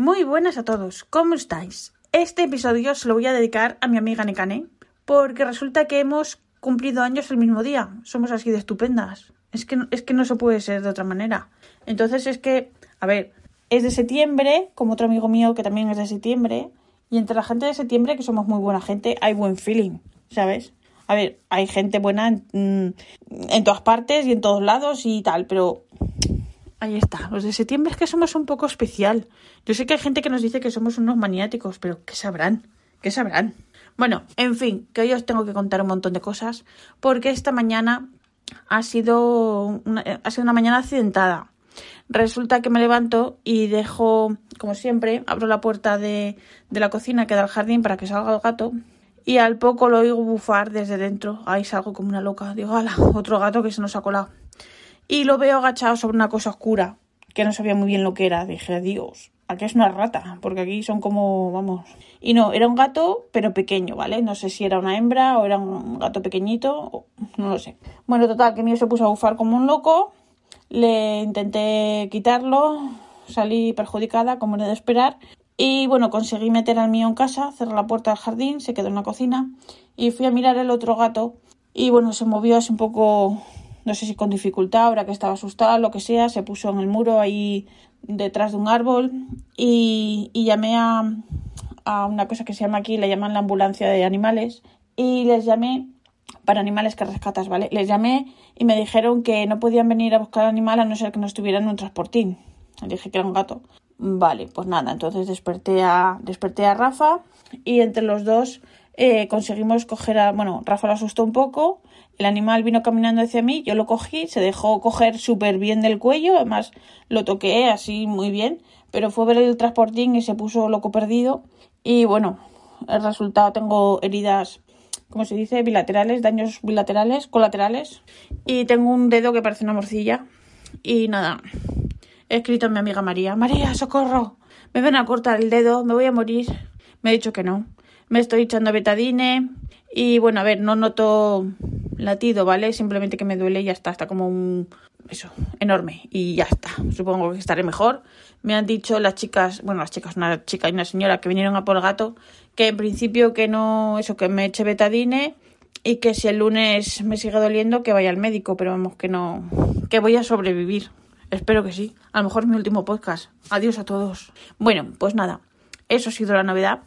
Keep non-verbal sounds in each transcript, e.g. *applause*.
Muy buenas a todos, ¿cómo estáis? Este episodio se lo voy a dedicar a mi amiga Nekane, porque resulta que hemos cumplido años el mismo día. Somos así de estupendas. Es que, es que no se puede ser de otra manera. Entonces es que, a ver, es de septiembre, como otro amigo mío que también es de septiembre, y entre la gente de septiembre, que somos muy buena gente, hay buen feeling, ¿sabes? A ver, hay gente buena en, mm, en todas partes y en todos lados y tal, pero Ahí está. Los de septiembre es que somos un poco especial. Yo sé que hay gente que nos dice que somos unos maniáticos, pero ¿qué sabrán? ¿Qué sabrán? Bueno, en fin, que hoy os tengo que contar un montón de cosas porque esta mañana ha sido una, ha sido una mañana accidentada. Resulta que me levanto y dejo, como siempre, abro la puerta de, de la cocina que da al jardín para que salga el gato y al poco lo oigo bufar desde dentro. Ahí salgo como una loca. Digo, ala, otro gato que se nos ha colado y lo veo agachado sobre una cosa oscura, que no sabía muy bien lo que era. Dije, Dios, aquí es una rata, porque aquí son como, vamos. Y no, era un gato, pero pequeño, ¿vale? No sé si era una hembra o era un gato pequeñito, no lo sé. Bueno, total, que mío se puso a bufar como un loco, le intenté quitarlo, salí perjudicada, como era de esperar. Y bueno, conseguí meter al mío en casa, cerré la puerta del jardín, se quedó en la cocina y fui a mirar el otro gato. Y bueno, se movió así un poco no sé si con dificultad, ahora que estaba asustada, lo que sea, se puso en el muro ahí detrás de un árbol y, llamé a, una cosa que se llama aquí, le llaman la ambulancia de animales y les llamé para animales que rescatas, ¿vale? Les llamé y me dijeron que no podían venir a buscar al animal a no ser que no estuvieran en un transportín. Le dije que era un gato. Vale, pues nada, entonces desperté a, desperté a Rafa y entre los dos eh, conseguimos coger a... Bueno, Rafa lo asustó un poco el animal vino caminando hacia mí, yo lo cogí, se dejó coger súper bien del cuello, además lo toqué así muy bien, pero fue ver el transportín y se puso loco perdido. Y bueno, el resultado tengo heridas, como se dice, bilaterales, daños bilaterales, colaterales. Y tengo un dedo que parece una morcilla. Y nada, he escrito a mi amiga María, María, socorro, me ven a cortar el dedo, me voy a morir. Me ha dicho que no. Me estoy echando betadine y bueno, a ver, no noto latido, ¿vale? Simplemente que me duele y ya está, está como un... eso, enorme y ya está. Supongo que estaré mejor. Me han dicho las chicas, bueno, las chicas, una chica y una señora que vinieron a por gato, que en principio que no, eso, que me eche betadine y que si el lunes me sigue doliendo que vaya al médico, pero vamos que no, que voy a sobrevivir. Espero que sí. A lo mejor es mi último podcast. Adiós a todos. Bueno, pues nada, eso ha sido la novedad.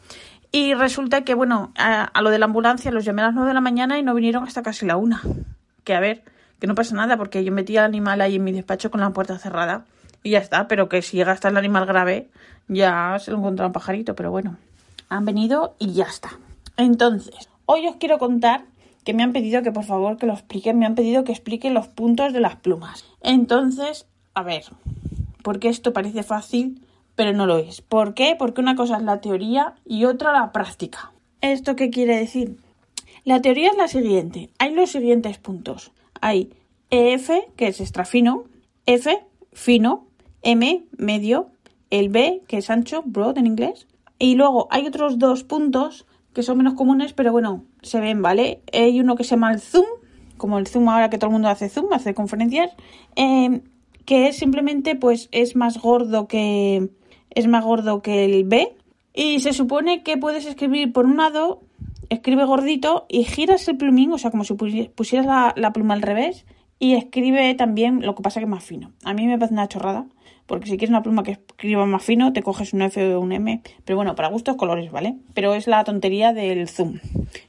Y resulta que, bueno, a, lo de la ambulancia los llamé a las 9 de la mañana y no vinieron hasta casi la una. Que a ver, que no pasa nada porque yo metí al animal ahí en mi despacho con la puerta cerrada y ya está, pero que si llega hasta el animal grave ya se lo encuentra un pajarito, pero bueno, han venido y ya está. Entonces, hoy os quiero contar que me han pedido que por favor que lo expliquen, me han pedido que explique los puntos de las plumas. Entonces, a ver, porque esto parece fácil, pero no lo es. ¿Por qué? Porque una cosa es la teoría y otra la práctica. ¿Esto qué quiere decir? La teoría es la siguiente. Hay los siguientes puntos. Hay EF, que es extra fino, F, fino, M, medio, el B, que es ancho, broad en inglés. Y luego hay otros dos puntos que son menos comunes, pero bueno, se ven, ¿vale? Hay uno que se llama el zoom, como el zoom ahora que todo el mundo hace zoom, hace conferencias, eh, que es simplemente, pues, es más gordo que, es más gordo que el B. Y se supone que puedes escribir por un lado, escribe gordito y giras el plumín, o sea, como si pusieras la, pluma al revés, y escribe también, lo que pasa que es más fino. A mí me parece una chorrada, porque si quieres una pluma que escriba más fino, te coges un F o un M. Pero bueno, para gustos colores, ¿vale? Pero es la tontería del zoom.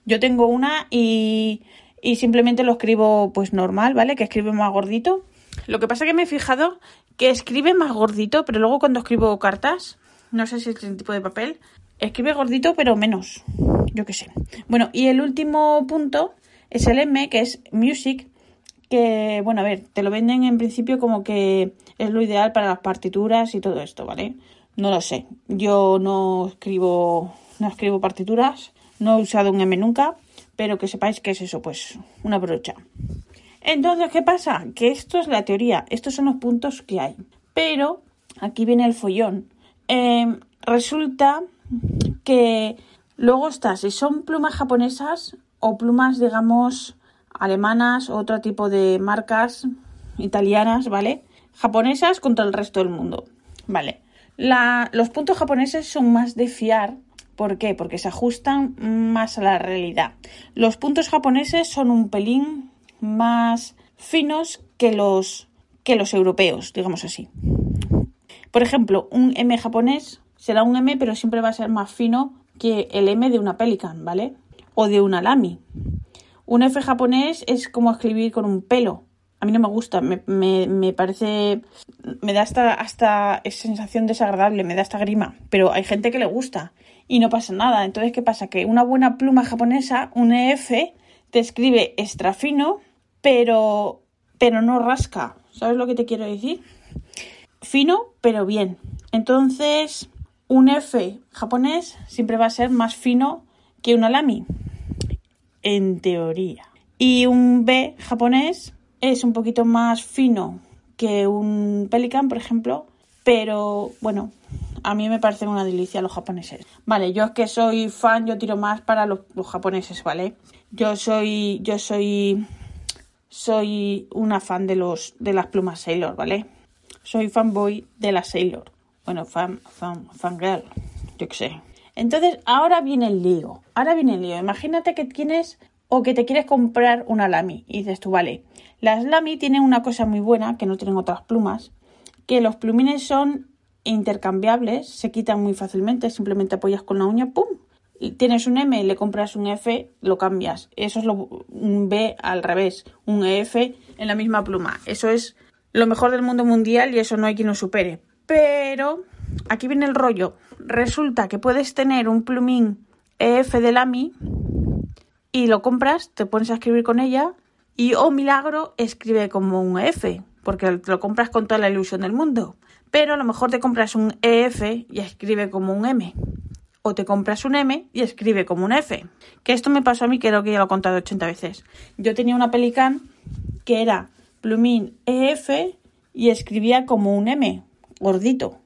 Yo tengo una y, y simplemente lo escribo pues normal, ¿vale? Que escribe más gordito. Lo que pasa que me he fijado que escribe más gordito, pero luego cuando escribo cartas, no sé si es el tipo de papel, escribe gordito pero menos, yo qué sé. Bueno, y el último punto es el M, que es Music, que, bueno, a ver, te lo venden en principio como que es lo ideal para las partituras y todo esto, ¿vale? No lo sé. Yo no escribo, no escribo partituras, no he usado un M nunca, pero que sepáis que es eso, pues una brocha. Entonces, ¿qué pasa? Que esto es la teoría, estos son los puntos que hay. Pero, aquí viene el follón. Em, resulta que luego está, si son plumas japonesas o plumas, digamos, alemanas o otro tipo de marcas italianas, ¿vale? Japonesas contra el resto del mundo, ¿vale? los puntos japoneses son más de fiar. ¿Por qué? Porque se ajustan más a la realidad. Los puntos japoneses son un pelín más finos que los, que los europeos, digamos así. Por ejemplo, un M japonés será un M, pero siempre va a ser más fino que el M de una Pelican, ¿vale? O de una Lamy. Un F japonés es como escribir con un pelo. A mí no me gusta, me, me, parece. Me da hasta, hasta sensación desagradable, me da hasta grima. Pero hay gente que le gusta y no pasa nada. Entonces, ¿qué pasa? Que una buena pluma japonesa, un EF, te escribe extra fino, pero, pero no rasca. ¿Sabes lo que te quiero decir? Fino, pero bien. Entonces, un F japonés siempre va a ser más fino que una Lamy, en teoría. Y un B japonés es un poquito más fino que un Pelican, por ejemplo, pero bueno, a mí me parecen una delicia los japoneses. Vale, yo es que soy fan, yo tiro más para los, los japoneses, ¿vale? Yo soy, yo soy, soy una fan de los, de las plumas Sailor, ¿vale? Soy fanboy de la Sailor. Bueno, fan, fan, fangirl, yo qué sé. Entonces, ahora viene el lío. Ahora viene el lío. Imagínate que tienes o que te quieres comprar una Lamy y dices tú, vale, las Lamy tienen una cosa muy buena que no tienen otras plumas, que los plumines son intercambiables, se quitan muy fácilmente, simplemente apoyas con la uña, ¡pum! Tienes un M, le compras un F, lo cambias. Eso es lo, un B al revés, un EF en la misma pluma. Eso es lo mejor del mundo mundial y eso no hay quien lo supere. Pero aquí viene el rollo. Resulta que puedes tener un plumín EF de Lamy y lo compras, te pones a escribir con ella y, oh milagro, escribe como un F, porque lo compras con toda la ilusión del mundo. Pero a lo mejor te compras un EF y escribe como un M. O te compras un M y escribe como un F. Que esto me pasó a mí, creo que ya lo he contado 80 veces. Yo tenía una Pelican que era plumín EF y escribía como un M, gordito.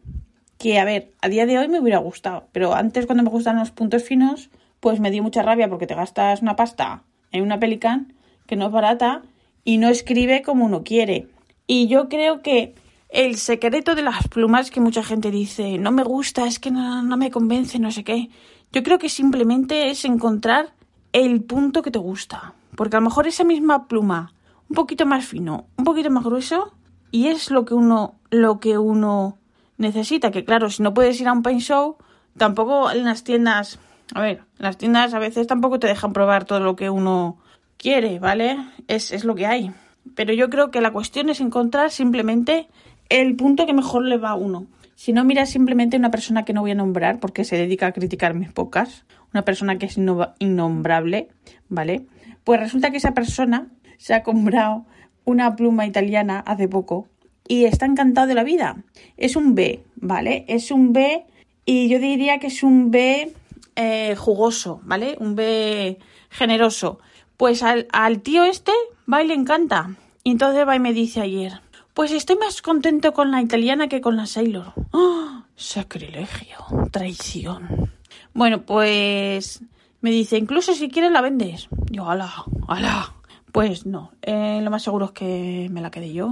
Que, a ver, a día de hoy me hubiera gustado, pero antes cuando me gustaban los puntos finos, pues me dio mucha rabia porque te gastas una pasta en una Pelican que no es barata y no escribe como uno quiere. Y yo creo que el secreto de las plumas que mucha gente dice, no me gusta, es que no, me convence, no sé qué. Yo creo que simplemente es encontrar el punto que te gusta. Porque a lo mejor esa misma pluma un poquito más fino, un poquito más grueso y es lo que uno lo que uno necesita, que claro, si no puedes ir a un paint show, tampoco en las tiendas, a ver, las tiendas a veces tampoco te dejan probar todo lo que uno quiere, ¿vale? Es, es lo que hay. Pero yo creo que la cuestión es encontrar simplemente el punto que mejor le va a uno. Si no miras simplemente una persona que no voy a nombrar porque se dedica a criticar mis pocas, una persona que es innombrable, ¿vale? Pues resulta que esa persona se ha comprado una pluma italiana hace poco y está encantado de la vida. Es un B, ¿vale? Es un B y yo diría que es un B eh, jugoso, ¿vale? Un B generoso. Pues al, tío este va y le encanta. Y entonces va y me dice ayer, pues estoy más contento con la italiana que con la Sailor. ¡Oh! Sacrilegio, traición. Bueno, pues me dice, incluso si quieres la vendes. Yo, ala, ala. Pues no, eh, lo más seguro es que me la quede yo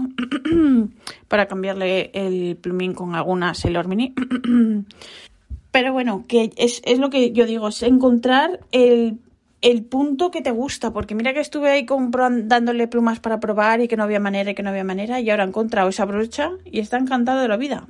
*clears throat* para cambiarle el plumín con alguna Sailor Mini. *clears throat* Pero bueno, que es, lo que yo digo, es encontrar el, punto que te gusta, porque mira que estuve ahí dándole plumas para probar y que no había manera y que no había manera y ahora he encontrado esa brocha y está encantado de la vida.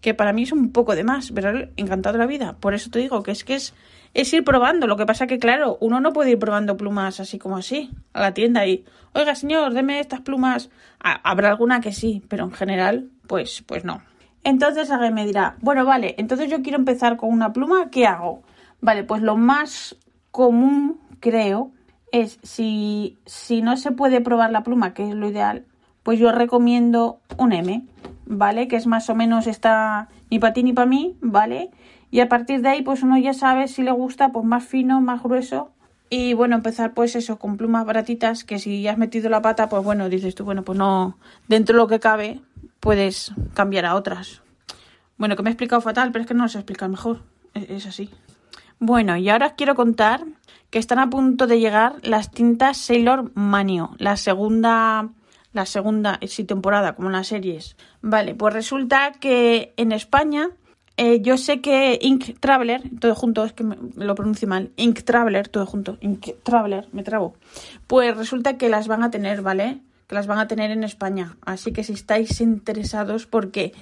Que para mí es un poco de más, pero encantado de la vida. Por eso te digo que es que es es ir probando. Lo que pasa que, claro, uno no puede ir probando plumas así como así a la tienda y, oiga, señor, deme estas plumas. habrá alguna que sí, pero en general, pues, pues no. Entonces alguien me dirá, bueno, vale, entonces yo quiero empezar con una pluma, ¿qué hago? Vale, pues lo más común, creo, es si, si no se puede probar la pluma, que es lo ideal, pues yo recomiendo un M, ¿vale? Que es más o menos esta, ni para ti ni para mí, ¿vale? Y a partir de ahí, pues uno ya sabe si le gusta, pues más fino, más grueso. Y bueno, empezar pues eso, con plumas baratitas, que si ya has metido la pata, pues bueno, dices tú, bueno, pues no, dentro de lo que cabe, puedes cambiar a otras. Bueno, que me he explicado fatal, pero es que no lo sé mejor. E-, es, así. Bueno, y ahora os quiero contar que están a punto de llegar las tintas Sailor Manio, la segunda, la segunda sí, temporada, como las series. Vale, pues resulta que en España Eh, yo sé que Ink Traveler, todo junto, es que lo pronuncio mal, Ink Traveler, todo junto, Ink Traveler, me trabo. Pues resulta que las van a tener, ¿vale? Que las van a tener en España. Así que si estáis interesados, porque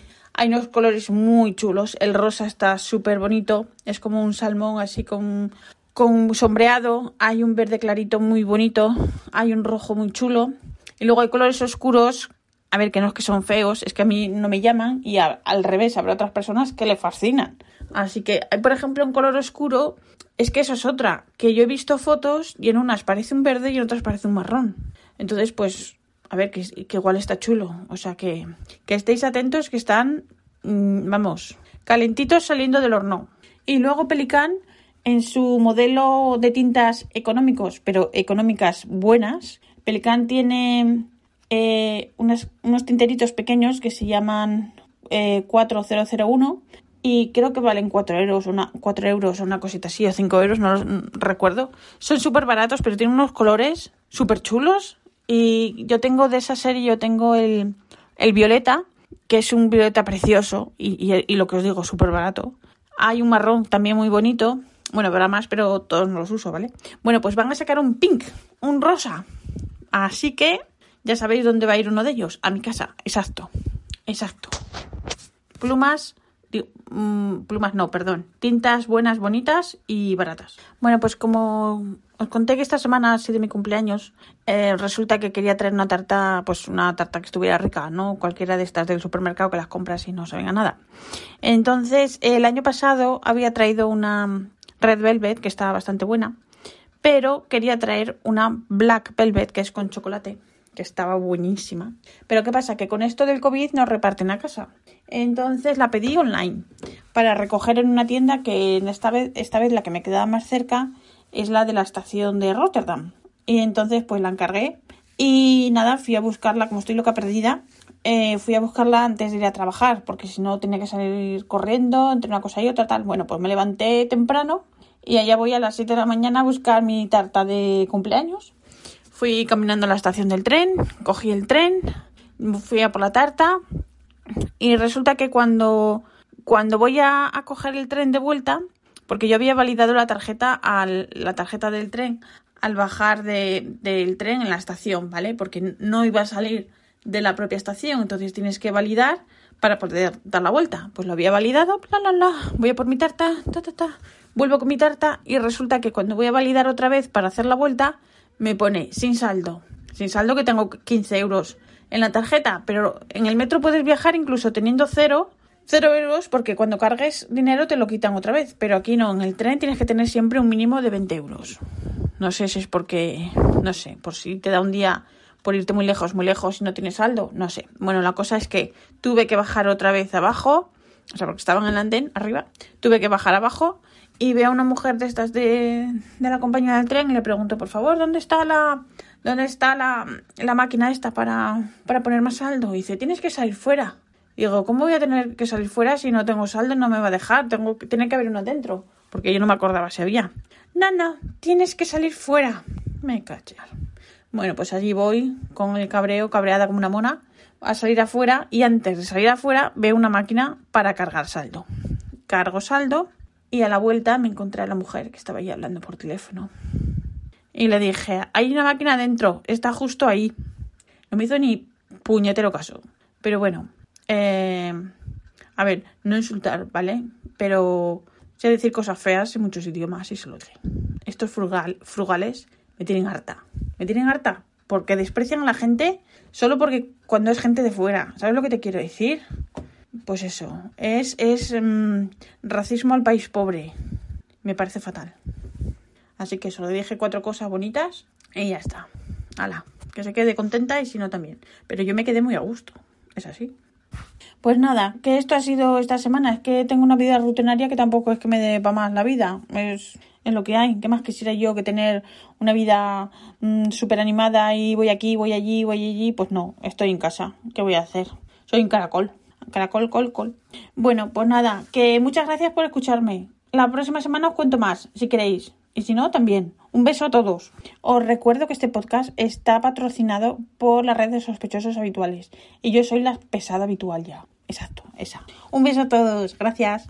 hay unos colores muy chulos. El rosa está súper bonito, es como un salmón así con, con sombreado. Hay un verde clarito muy bonito, hay un rojo muy chulo. Y luego hay colores oscuros a ver, que no es que son feos, es que a mí no me llaman y al revés, habrá otras personas que le fascinan. Así que hay, por ejemplo, un color oscuro, es que eso es otra, que yo he visto fotos y en unas parece un verde y en otras parece un marrón. Entonces, pues, a ver, que, igual está chulo. O sea, que, que estéis atentos, que están, mmm, vamos, calentitos saliendo del horno. Y luego Pelican, en su modelo de tintas económicos, pero económicas buenas, Pelican tiene eh, unos tinteritos pequeños que se llaman eh, 4001 y creo que valen 4 euros, una, 4 euros o una cosita así, o 5 euros, no los recuerdo. Son súper baratos, pero tienen unos colores súper chulos. Y yo tengo de esa serie, yo tengo el, el violeta, que es un violeta precioso y, y, y lo que os digo, súper barato. Hay un marrón también muy bonito. Bueno, habrá más, pero todos no los uso, ¿vale? Bueno, pues van a sacar un pink, un rosa. Así que ya sabéis dónde va a ir uno de ellos. A mi casa. Exacto. Exacto. Plumas. Mmm, plumas no, perdón. Tintas buenas, bonitas y baratas. Bueno, pues como os conté que esta semana ha sido mi cumpleaños, eh, resulta que quería traer una tarta, pues una tarta que estuviera rica, ¿no? Cualquiera de estas del supermercado que las compras y no saben a nada. Entonces, el año pasado había traído una Red Velvet que estaba bastante buena, pero quería traer una Black Velvet que es con chocolate que estaba buenísima. Pero ¿qué pasa? Que con esto del COVID no reparten a casa. Entonces la pedí online para recoger en una tienda que esta vez, esta vez la que me quedaba más cerca es la de la estación de Rotterdam. Y entonces pues la encargué y nada, fui a buscarla como estoy loca perdida. Eh, fui a buscarla antes de ir a trabajar porque si no tenía que salir corriendo entre una cosa y otra tal. Bueno, pues me levanté temprano y allá voy a las 7 de la mañana a buscar mi tarta de cumpleaños Fui caminando a la estación del tren, cogí el tren, fui a por la tarta y resulta que cuando, cuando voy a, coger el tren de vuelta, porque yo había validado la tarjeta, al, la tarjeta del tren al bajar de, del tren en la estación, ¿vale? Porque no iba a salir de la propia estación, entonces tienes que validar para poder dar la vuelta. Pues lo había validado, bla, bla, bla, voy a por mi tarta, ta, ta, ta, vuelvo con mi tarta y resulta que cuando voy a validar otra vez para hacer la vuelta, me pone sin saldo. Sin saldo que tengo 15 euros en la tarjeta, pero en el metro puedes viajar incluso teniendo cero, cero euros, porque cuando cargues dinero te lo quitan otra vez. Pero aquí no, en el tren tienes que tener siempre un mínimo de 20 euros. No sé si es porque, no sé, por si te da un día por irte muy lejos, muy lejos y no tienes saldo, no sé. Bueno, la cosa es que tuve que bajar otra vez abajo, o sea, porque estaban en el andén arriba, tuve que bajar abajo y veo a una mujer de estas de, de la compañía del tren y le pregunto, por favor, ¿dónde está la, dónde está la, la máquina esta para, para poner más saldo? Y dice, tienes que salir fuera. Digo, ¿cómo voy a tener que salir fuera si no tengo saldo? No me va a dejar, tengo, tiene que haber uno dentro. Porque yo no me acordaba si había. No, tienes que salir fuera. Me caché. Bueno, pues allí voy con el cabreo, cabreada como una mona, a salir afuera y antes de salir afuera veo una máquina para cargar saldo. Cargo saldo y a la vuelta me encontré a la mujer que estaba ahí hablando por teléfono. Y le dije, hay una máquina dentro, está justo ahí. No me hizo ni puñetero caso. Pero bueno, eh, a ver, no insultar, ¿vale? Pero sé decir cosas feas en muchos idiomas y se lo sé. Estos frugal, frugales me tienen harta. Me tienen harta porque desprecian a la gente solo porque cuando es gente de fuera. ¿Sabes lo que te quiero decir? Pues eso, es, um, racismo al país pobre. Me parece fatal. Así que solo dije cuatro cosas bonitas y ya está. Hala, que se quede contenta y si no también. Pero yo me quedé muy a gusto. Es así. Pues nada, que esto ha sido esta semana. Es que tengo una vida rutinaria que tampoco es que me dé para más la vida. Es, es lo que hay. ¿Qué más quisiera yo que tener una vida mmm, súper animada y voy aquí, voy allí, voy allí? Pues no, estoy en casa. ¿Qué voy a hacer? Soy un caracol caracol, col, col. Bueno, pues nada, que muchas gracias por escucharme. La próxima semana os cuento más, si queréis. Y si no, también. Un beso a todos. Os recuerdo que este podcast está patrocinado por la red de sospechosos habituales. Y yo soy la pesada habitual ya. Exacto, esa. Un beso a todos. Gracias.